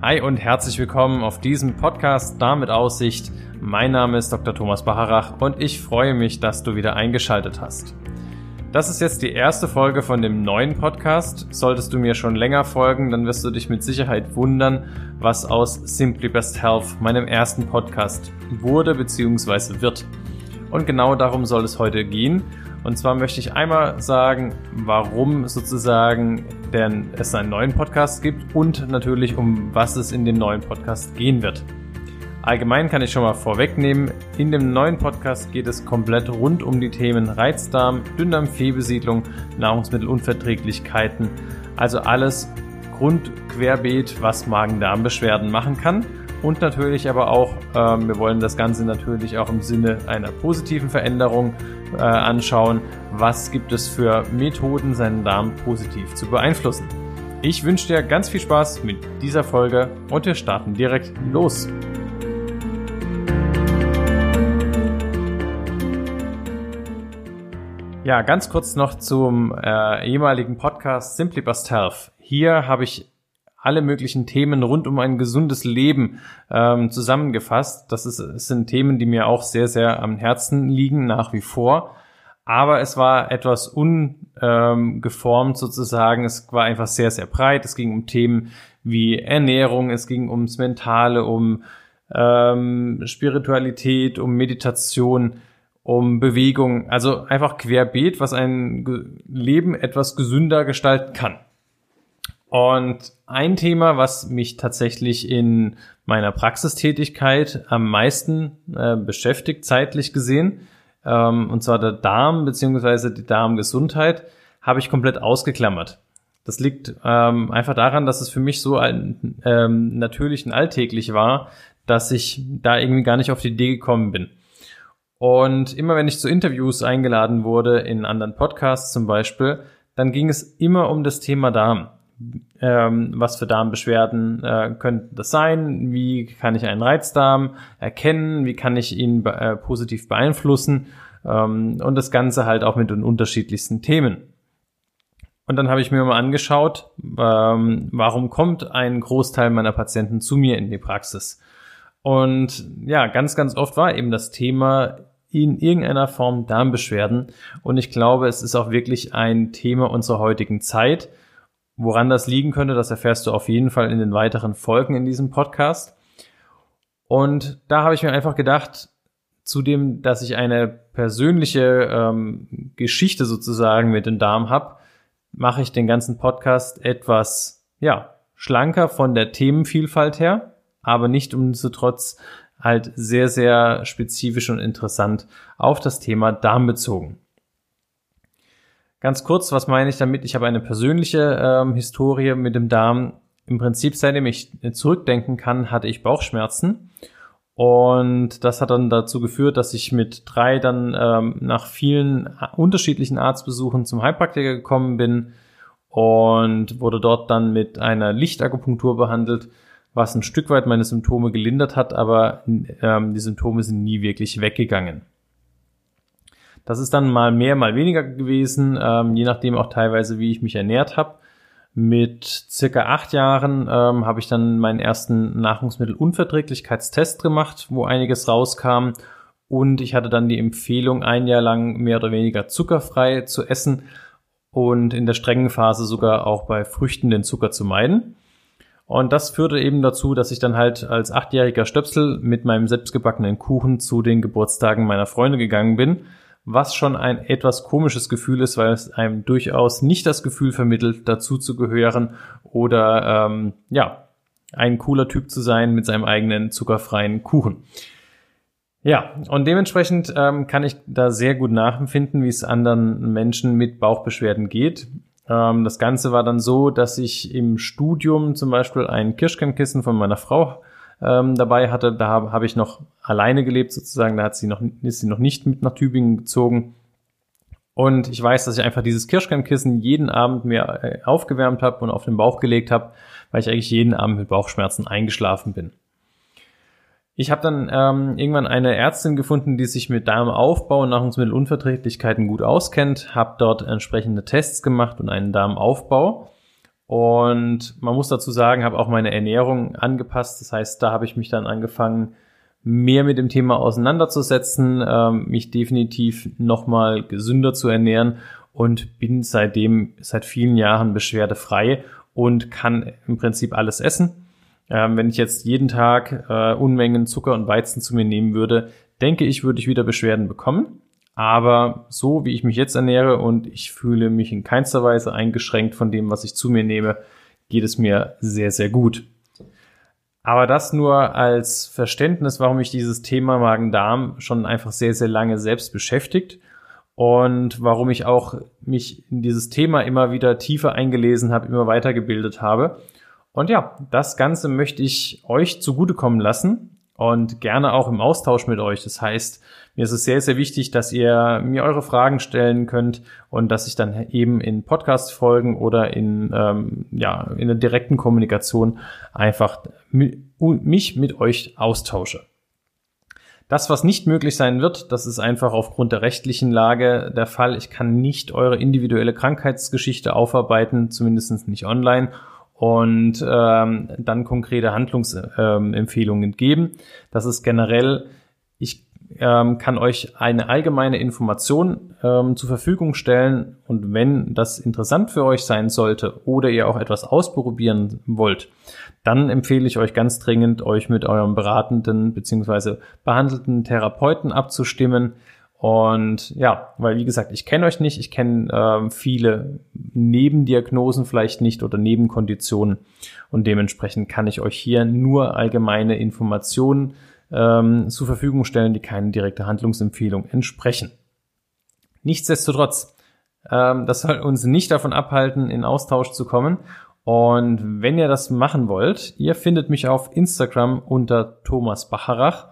Hi und herzlich willkommen auf diesem Podcast Darm mit Aussicht. Mein Name ist Dr. Thomas Bacharach und ich freue mich, dass du wieder eingeschaltet hast. Das ist jetzt die erste Folge von dem neuen Podcast. Solltest du mir schon länger folgen, dann wirst du dich mit Sicherheit wundern, was aus Simply Best Health, meinem ersten Podcast, wurde bzw. wird. Und genau darum soll es heute gehen. Und zwar möchte ich einmal sagen, warum sozusagen denn es einen neuen Podcast gibt und natürlich um was es in dem neuen Podcast gehen wird. Allgemein kann ich schon mal vorwegnehmen, in dem neuen Podcast geht es komplett rund um die Themen Reizdarm, Dünndarmfehlbesiedlung, Nahrungsmittelunverträglichkeiten, also alles grundquerbeet, was Magen-Darm-Beschwerden machen kann und natürlich aber auch, ähm, wir wollen das Ganze natürlich auch im Sinne einer positiven Veränderung äh, anschauen. Was gibt es für Methoden, seinen Darm positiv zu beeinflussen? Ich wünsche dir ganz viel Spaß mit dieser Folge und wir starten direkt los. Ja, ganz kurz noch zum äh, ehemaligen Podcast Simply Bust Health. Hier habe ich alle möglichen Themen rund um ein gesundes Leben ähm, zusammengefasst. Das, ist, das sind Themen, die mir auch sehr, sehr am Herzen liegen, nach wie vor. Aber es war etwas ungeformt ähm, sozusagen. Es war einfach sehr, sehr breit. Es ging um Themen wie Ernährung, es ging ums Mentale, um ähm, Spiritualität, um Meditation, um Bewegung. Also einfach querbeet, was ein Leben etwas gesünder gestalten kann. Und ein Thema, was mich tatsächlich in meiner Praxistätigkeit am meisten äh, beschäftigt, zeitlich gesehen, ähm, und zwar der Darm beziehungsweise die Darmgesundheit, habe ich komplett ausgeklammert. Das liegt ähm, einfach daran, dass es für mich so ein ähm, natürlich und alltäglich war, dass ich da irgendwie gar nicht auf die Idee gekommen bin. Und immer wenn ich zu Interviews eingeladen wurde, in anderen Podcasts zum Beispiel, dann ging es immer um das Thema Darm ähm, was für Darmbeschwerden äh, könnten das sein, wie kann ich einen Reizdarm erkennen, wie kann ich ihn äh, positiv beeinflussen ähm, und das Ganze halt auch mit den unterschiedlichsten Themen. Und dann habe ich mir mal angeschaut, ähm, warum kommt ein Großteil meiner Patienten zu mir in die Praxis. Und ja, ganz, ganz oft war eben das Thema in irgendeiner Form Darmbeschwerden. Und ich glaube, es ist auch wirklich ein Thema unserer heutigen Zeit Woran das liegen könnte, das erfährst du auf jeden Fall in den weiteren Folgen in diesem Podcast. Und da habe ich mir einfach gedacht, zudem, dass ich eine persönliche ähm, Geschichte sozusagen mit dem Darm habe, mache ich den ganzen Podcast etwas, ja, schlanker von der Themenvielfalt her, aber nicht umso-trotz halt sehr, sehr spezifisch und interessant auf das Thema Darm bezogen. Ganz kurz, was meine ich damit? Ich habe eine persönliche ähm, Historie mit dem Darm. Im Prinzip, seitdem ich zurückdenken kann, hatte ich Bauchschmerzen. Und das hat dann dazu geführt, dass ich mit drei dann ähm, nach vielen unterschiedlichen Arztbesuchen zum Heilpraktiker gekommen bin und wurde dort dann mit einer Lichtakupunktur behandelt, was ein Stück weit meine Symptome gelindert hat, aber ähm, die Symptome sind nie wirklich weggegangen. Das ist dann mal mehr, mal weniger gewesen, ähm, je nachdem auch teilweise, wie ich mich ernährt habe. Mit circa acht Jahren ähm, habe ich dann meinen ersten Nahrungsmittelunverträglichkeitstest gemacht, wo einiges rauskam. Und ich hatte dann die Empfehlung, ein Jahr lang mehr oder weniger zuckerfrei zu essen und in der strengen Phase sogar auch bei Früchten den Zucker zu meiden. Und das führte eben dazu, dass ich dann halt als achtjähriger Stöpsel mit meinem selbstgebackenen Kuchen zu den Geburtstagen meiner Freunde gegangen bin was schon ein etwas komisches Gefühl ist, weil es einem durchaus nicht das Gefühl vermittelt, dazu zu gehören oder ähm, ja, ein cooler Typ zu sein mit seinem eigenen zuckerfreien Kuchen. Ja, und dementsprechend ähm, kann ich da sehr gut nachempfinden, wie es anderen Menschen mit Bauchbeschwerden geht. Ähm, das Ganze war dann so, dass ich im Studium zum Beispiel ein Kirschkernkissen von meiner Frau ähm, dabei hatte. Da habe hab ich noch alleine gelebt sozusagen. Da hat sie noch, ist sie noch nicht mit nach Tübingen gezogen. Und ich weiß, dass ich einfach dieses Kirschkernkissen jeden Abend mir äh, aufgewärmt habe und auf den Bauch gelegt habe, weil ich eigentlich jeden Abend mit Bauchschmerzen eingeschlafen bin. Ich habe dann ähm, irgendwann eine Ärztin gefunden, die sich mit Darmaufbau und Nahrungsmittelunverträglichkeiten gut auskennt, habe dort entsprechende Tests gemacht und einen Darmaufbau Und man muss dazu sagen, habe auch meine Ernährung angepasst. Das heißt, da habe ich mich dann angefangen, mehr mit dem Thema auseinanderzusetzen, ähm, mich definitiv nochmal gesünder zu ernähren und bin seitdem seit vielen Jahren beschwerdefrei und kann im Prinzip alles essen. Ähm, wenn ich jetzt jeden Tag äh, Unmengen Zucker und Weizen zu mir nehmen würde, denke ich, würde ich wieder Beschwerden bekommen. Aber so wie ich mich jetzt ernähre und ich fühle mich in keinster Weise eingeschränkt von dem, was ich zu mir nehme, geht es mir sehr, sehr gut. Aber das nur als Verständnis, warum mich dieses Thema Magen-Darm schon einfach sehr, sehr lange selbst beschäftigt und warum ich auch mich in dieses Thema immer wieder tiefer eingelesen habe, immer weitergebildet habe. Und ja, das Ganze möchte ich euch zugutekommen lassen und gerne auch im Austausch mit euch. Das heißt, mir ist es sehr, sehr wichtig, dass ihr mir eure Fragen stellen könnt und dass ich dann eben in Podcast-Folgen oder in, ähm, ja, in der direkten Kommunikation einfach mich mit euch austausche. Das, was nicht möglich sein wird, das ist einfach aufgrund der rechtlichen Lage der Fall. Ich kann nicht eure individuelle Krankheitsgeschichte aufarbeiten, zumindest nicht online und ähm, dann konkrete Handlungsempfehlungen geben. Das ist generell, ich ähm, kann euch eine allgemeine Information ähm, zur Verfügung stellen und wenn das interessant für euch sein sollte oder ihr auch etwas ausprobieren wollt, dann empfehle ich euch ganz dringend, euch mit eurem beratenden bzw. behandelten Therapeuten abzustimmen. Und ja, weil wie gesagt, ich kenne euch nicht, ich kenne ähm, viele Nebendiagnosen vielleicht nicht oder Nebenkonditionen und dementsprechend kann ich euch hier nur allgemeine Informationen ähm, zur Verfügung stellen, die keine direkte Handlungsempfehlung entsprechen. Nichtsdestotrotz, ähm, das soll uns nicht davon abhalten, in Austausch zu kommen. Und wenn ihr das machen wollt, ihr findet mich auf Instagram unter Thomas Bacharach.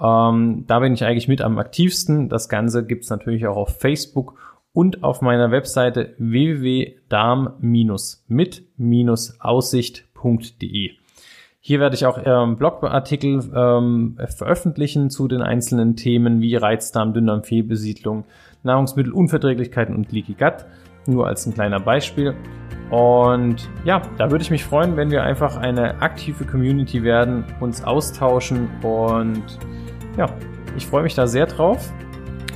Ähm, da bin ich eigentlich mit am aktivsten. Das Ganze gibt's natürlich auch auf Facebook und auf meiner Webseite www.darm-mit-aussicht.de. Hier werde ich auch ähm, Blogartikel ähm, veröffentlichen zu den einzelnen Themen wie Reizdarm, Dünndarm, Fehlbesiedlung, Nahrungsmittelunverträglichkeiten und Leaky Gut. Nur als ein kleiner Beispiel. Und ja, da würde ich mich freuen, wenn wir einfach eine aktive Community werden, uns austauschen und ja, ich freue mich da sehr drauf.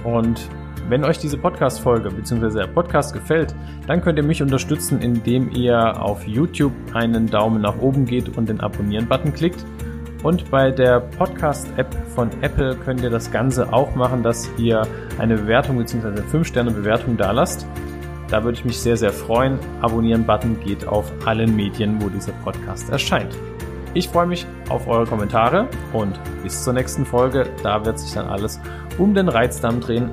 Und wenn euch diese Podcast-Folge bzw. der Podcast gefällt, dann könnt ihr mich unterstützen, indem ihr auf YouTube einen Daumen nach oben geht und den Abonnieren-Button klickt. Und bei der Podcast-App von Apple könnt ihr das Ganze auch machen, dass ihr eine Bewertung bzw. 5-Sterne-Bewertung da lasst. Da würde ich mich sehr, sehr freuen. Abonnieren-Button geht auf allen Medien, wo dieser Podcast erscheint. Ich freue mich auf eure Kommentare und bis zur nächsten Folge. Da wird sich dann alles um den Reizdarm drehen.